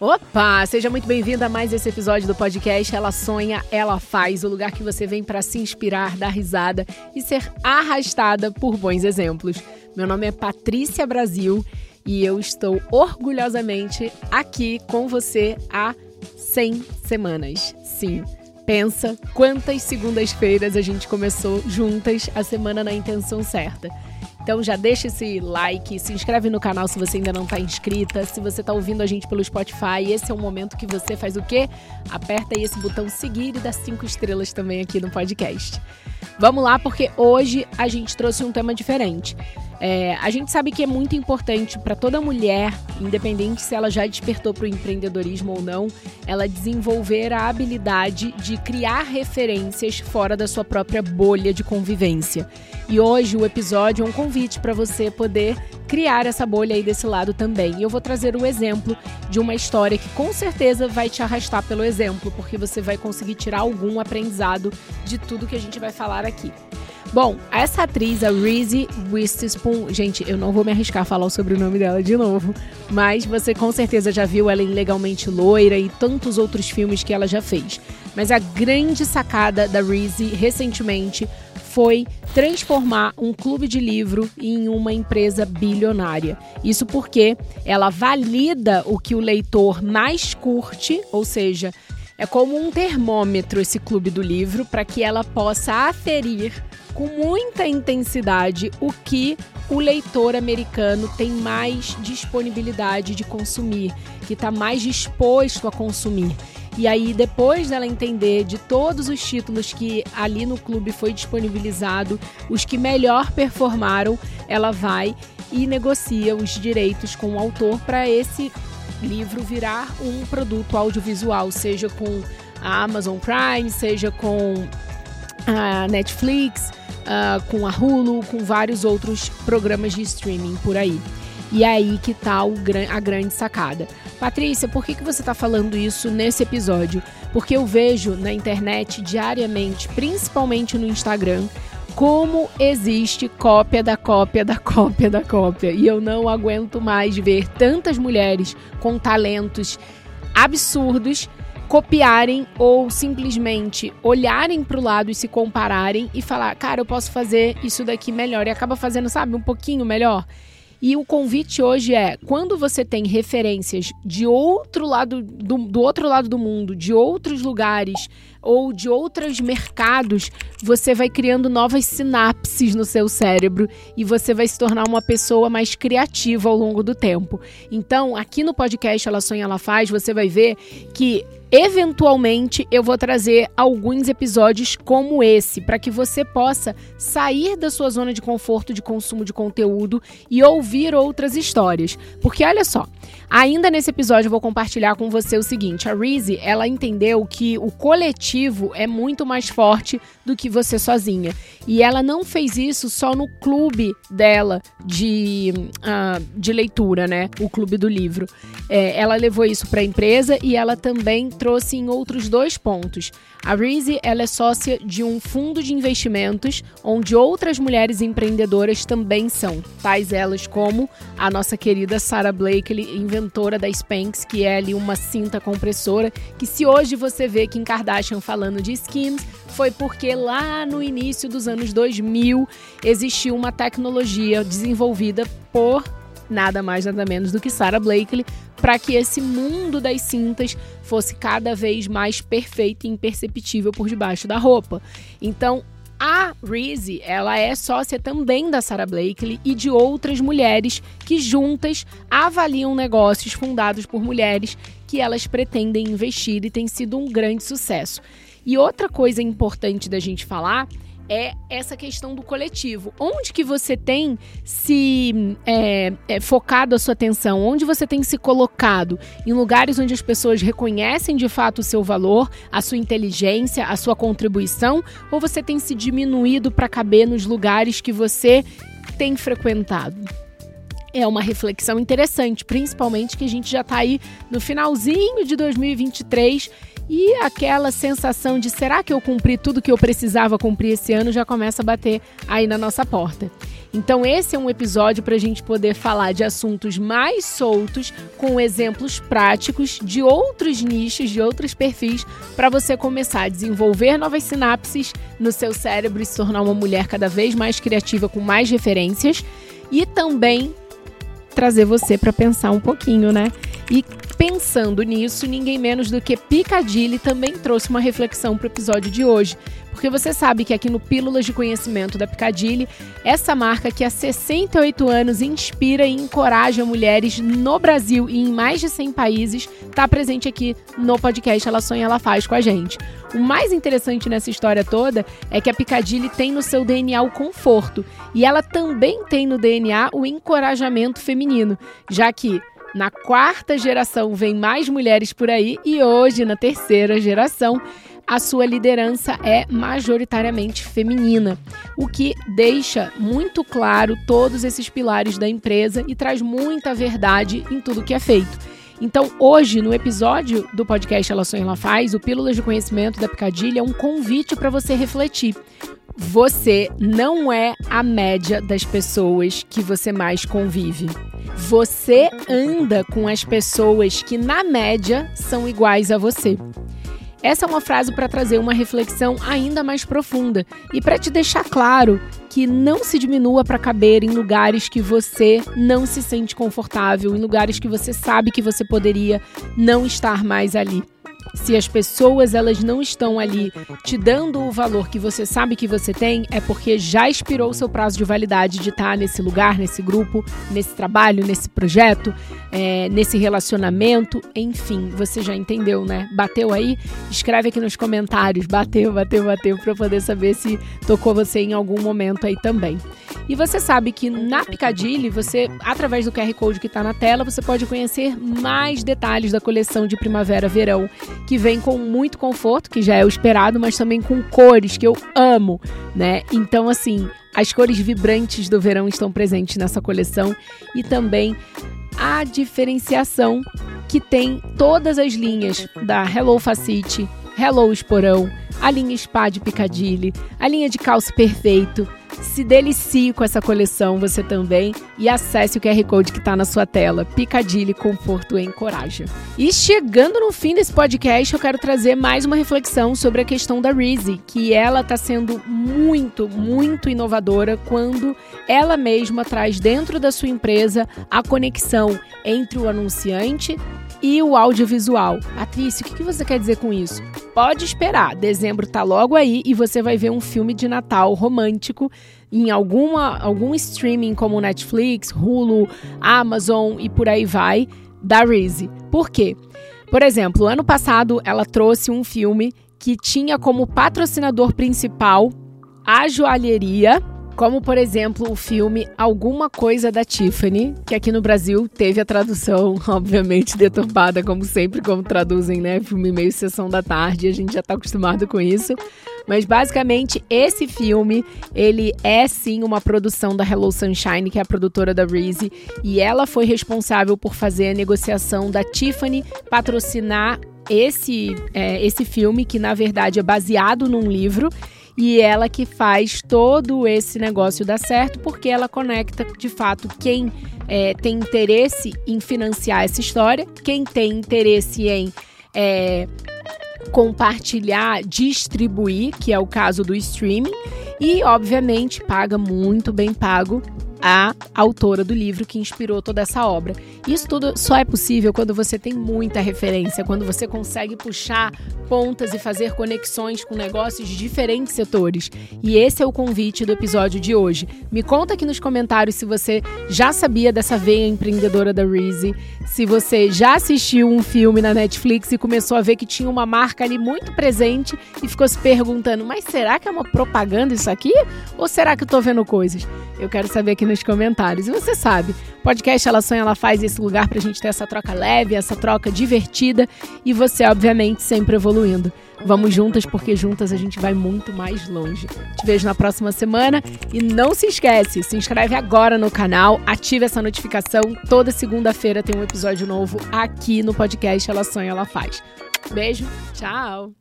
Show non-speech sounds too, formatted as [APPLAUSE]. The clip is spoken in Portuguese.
Opa! Seja muito bem-vinda a mais esse episódio do podcast Ela Sonha, Ela Faz, o lugar que você vem para se inspirar, dar risada e ser arrastada por bons exemplos. Meu nome é Patrícia Brasil e eu estou orgulhosamente aqui com você há 100 semanas. Sim, pensa quantas segundas-feiras a gente começou juntas a semana na intenção certa. Então já deixa esse like, se inscreve no canal se você ainda não está inscrita. Se você está ouvindo a gente pelo Spotify, esse é o momento que você faz o quê? Aperta aí esse botão seguir e dá cinco estrelas também aqui no podcast. Vamos lá, porque hoje a gente trouxe um tema diferente. É, a gente sabe que é muito importante para toda mulher, independente se ela já despertou para o empreendedorismo ou não, ela desenvolver a habilidade de criar referências fora da sua própria bolha de convivência. E hoje o episódio é um convite para você poder criar essa bolha aí desse lado também. E eu vou trazer o exemplo de uma história que com certeza vai te arrastar pelo exemplo, porque você vai conseguir tirar algum aprendizado de tudo que a gente vai falar aqui. Bom, essa atriz, a Reese Witherspoon, gente, eu não vou me arriscar a falar o sobrenome dela de novo, mas você com certeza já viu ela em Legalmente Loira e tantos outros filmes que ela já fez. Mas a grande sacada da Reese recentemente foi transformar um clube de livro em uma empresa bilionária. Isso porque ela valida o que o leitor mais curte, ou seja, é como um termômetro esse clube do livro para que ela possa aferir com muita intensidade o que o leitor americano tem mais disponibilidade de consumir, que está mais disposto a consumir. E aí, depois dela entender de todos os títulos que ali no clube foi disponibilizado, os que melhor performaram, ela vai e negocia os direitos com o autor para esse livro virar um produto audiovisual, seja com a Amazon Prime, seja com a Netflix, uh, com a Hulu, com vários outros programas de streaming por aí. E é aí que tá o, a grande sacada. Patrícia, por que, que você está falando isso nesse episódio? Porque eu vejo na internet diariamente, principalmente no Instagram, como existe cópia da cópia da cópia da cópia. E eu não aguento mais ver tantas mulheres com talentos absurdos copiarem ou simplesmente olharem para o lado e se compararem e falar, cara, eu posso fazer isso daqui melhor e acaba fazendo, sabe, um pouquinho melhor. E o convite hoje é, quando você tem referências de outro lado do, do outro lado do mundo, de outros lugares ou de outros mercados, você vai criando novas sinapses no seu cérebro e você vai se tornar uma pessoa mais criativa ao longo do tempo. Então, aqui no podcast Ela Sonha, Ela Faz, você vai ver que Eventualmente, eu vou trazer alguns episódios como esse, para que você possa sair da sua zona de conforto de consumo de conteúdo e ouvir outras histórias. Porque olha só, ainda nesse episódio eu vou compartilhar com você o seguinte: a Reese, ela entendeu que o coletivo é muito mais forte do que você sozinha. E ela não fez isso só no clube dela de, uh, de leitura, né? O clube do livro. É, ela levou isso para a empresa e ela também trouxe em outros dois pontos. A Reese ela é sócia de um fundo de investimentos onde outras mulheres empreendedoras também são, tais elas como a nossa querida Sarah Blakely, inventora da Spanx, que é ali uma cinta compressora, que se hoje você vê Kim Kardashian falando de Skims, foi porque lá no início dos anos 2000 existiu uma tecnologia desenvolvida por nada mais nada menos do que Sarah Blakely para que esse mundo das cintas fosse cada vez mais perfeito e imperceptível por debaixo da roupa. Então, a Reese, ela é sócia também da Sarah Blakely e de outras mulheres que juntas avaliam negócios fundados por mulheres que elas pretendem investir e tem sido um grande sucesso. E outra coisa importante da gente falar é essa questão do coletivo. Onde que você tem se é, é, focado a sua atenção? Onde você tem se colocado? Em lugares onde as pessoas reconhecem de fato o seu valor, a sua inteligência, a sua contribuição? Ou você tem se diminuído para caber nos lugares que você tem frequentado? é uma reflexão interessante, principalmente que a gente já está aí no finalzinho de 2023 e aquela sensação de será que eu cumpri tudo que eu precisava cumprir esse ano já começa a bater aí na nossa porta. Então, esse é um episódio para a gente poder falar de assuntos mais soltos, com exemplos práticos de outros nichos, de outros perfis, para você começar a desenvolver novas sinapses no seu cérebro e se tornar uma mulher cada vez mais criativa, com mais referências, e também trazer você para pensar um pouquinho, né? E pensando nisso, ninguém menos do que Picadilly também trouxe uma reflexão para o episódio de hoje. Porque você sabe que aqui no Pílulas de Conhecimento da Picadilly, essa marca que há 68 anos inspira e encoraja mulheres no Brasil e em mais de 100 países, está presente aqui no podcast Ela Sonha, Ela Faz com a gente. O mais interessante nessa história toda é que a Picadilly tem no seu DNA o conforto e ela também tem no DNA o encorajamento feminino, já que na quarta geração vem mais mulheres por aí e hoje, na terceira geração, a sua liderança é majoritariamente feminina, o que deixa muito claro todos esses pilares da empresa e traz muita verdade em tudo que é feito. Então, hoje, no episódio do podcast Ela Sonha Ela Faz, o Pílulas de Conhecimento da Picadilha é um convite para você refletir. Você não é a média das pessoas que você mais convive. Você anda com as pessoas que, na média, são iguais a você. Essa é uma frase para trazer uma reflexão ainda mais profunda e para te deixar claro que não se diminua para caber em lugares que você não se sente confortável, em lugares que você sabe que você poderia não estar mais ali. Se as pessoas elas não estão ali te dando o valor que você sabe que você tem, é porque já expirou o seu prazo de validade de estar nesse lugar, nesse grupo, nesse trabalho, nesse projeto, é, nesse relacionamento, enfim, você já entendeu, né? Bateu aí? Escreve aqui nos comentários, bateu, bateu, bateu, para poder saber se tocou você em algum momento aí também. E você sabe que na Picadilly, você, através do QR Code que está na tela, você pode conhecer mais detalhes da coleção de primavera-verão, que vem com muito conforto, que já é o esperado, mas também com cores que eu amo, né? Então, assim, as cores vibrantes do verão estão presentes nessa coleção e também a diferenciação que tem todas as linhas da Hello Facite, Hello Esporão, a linha Spa de Picadilly, a linha de calço perfeito, se delicie com essa coleção você também e acesse o QR Code que está na sua tela. Picadilly, conforto e encoraja. E chegando no fim desse podcast, eu quero trazer mais uma reflexão sobre a questão da Reezy, que ela está sendo muito, muito inovadora quando ela mesma traz dentro da sua empresa a conexão entre o anunciante e o audiovisual. Patrícia, o que você quer dizer com isso? Pode esperar, dezembro tá logo aí e você vai ver um filme de Natal romântico em alguma, algum streaming como Netflix, Hulu, Amazon e por aí vai, da Reezy. Por quê? Por exemplo, ano passado ela trouxe um filme que tinha como patrocinador principal a joalheria como, por exemplo, o filme Alguma Coisa da Tiffany, que aqui no Brasil teve a tradução, [LAUGHS] obviamente, deturpada, como sempre, como traduzem, né? Filme meio sessão da tarde, a gente já tá acostumado com isso. Mas basicamente esse filme, ele é sim uma produção da Hello Sunshine, que é a produtora da Reezy, e ela foi responsável por fazer a negociação da Tiffany patrocinar esse, é, esse filme, que na verdade é baseado num livro e ela que faz todo esse negócio dar certo, porque ela conecta de fato quem é, tem interesse em financiar essa história, quem tem interesse em é, compartilhar, distribuir, que é o caso do streaming, e obviamente paga muito bem pago a autora do livro que inspirou toda essa obra. Isso tudo só é possível quando você tem muita referência, quando você consegue puxar pontas e fazer conexões com negócios de diferentes setores. E esse é o convite do episódio de hoje. Me conta aqui nos comentários se você já sabia dessa veia empreendedora da Reezy, se você já assistiu um filme na Netflix e começou a ver que tinha uma marca ali muito presente e ficou se perguntando: mas será que é uma propaganda isso aqui? Ou será que eu tô vendo coisas? Eu quero saber aqui nos comentários. E você sabe, podcast Ela Sonha, ela faz esse lugar pra gente ter essa troca leve, essa troca divertida e você, obviamente, sempre evoluindo. Vamos juntas, porque juntas a gente vai muito mais longe. Te vejo na próxima semana e não se esquece, se inscreve agora no canal, ative essa notificação. Toda segunda-feira tem um episódio novo aqui no podcast Ela Sonha, Ela Faz. Beijo, tchau!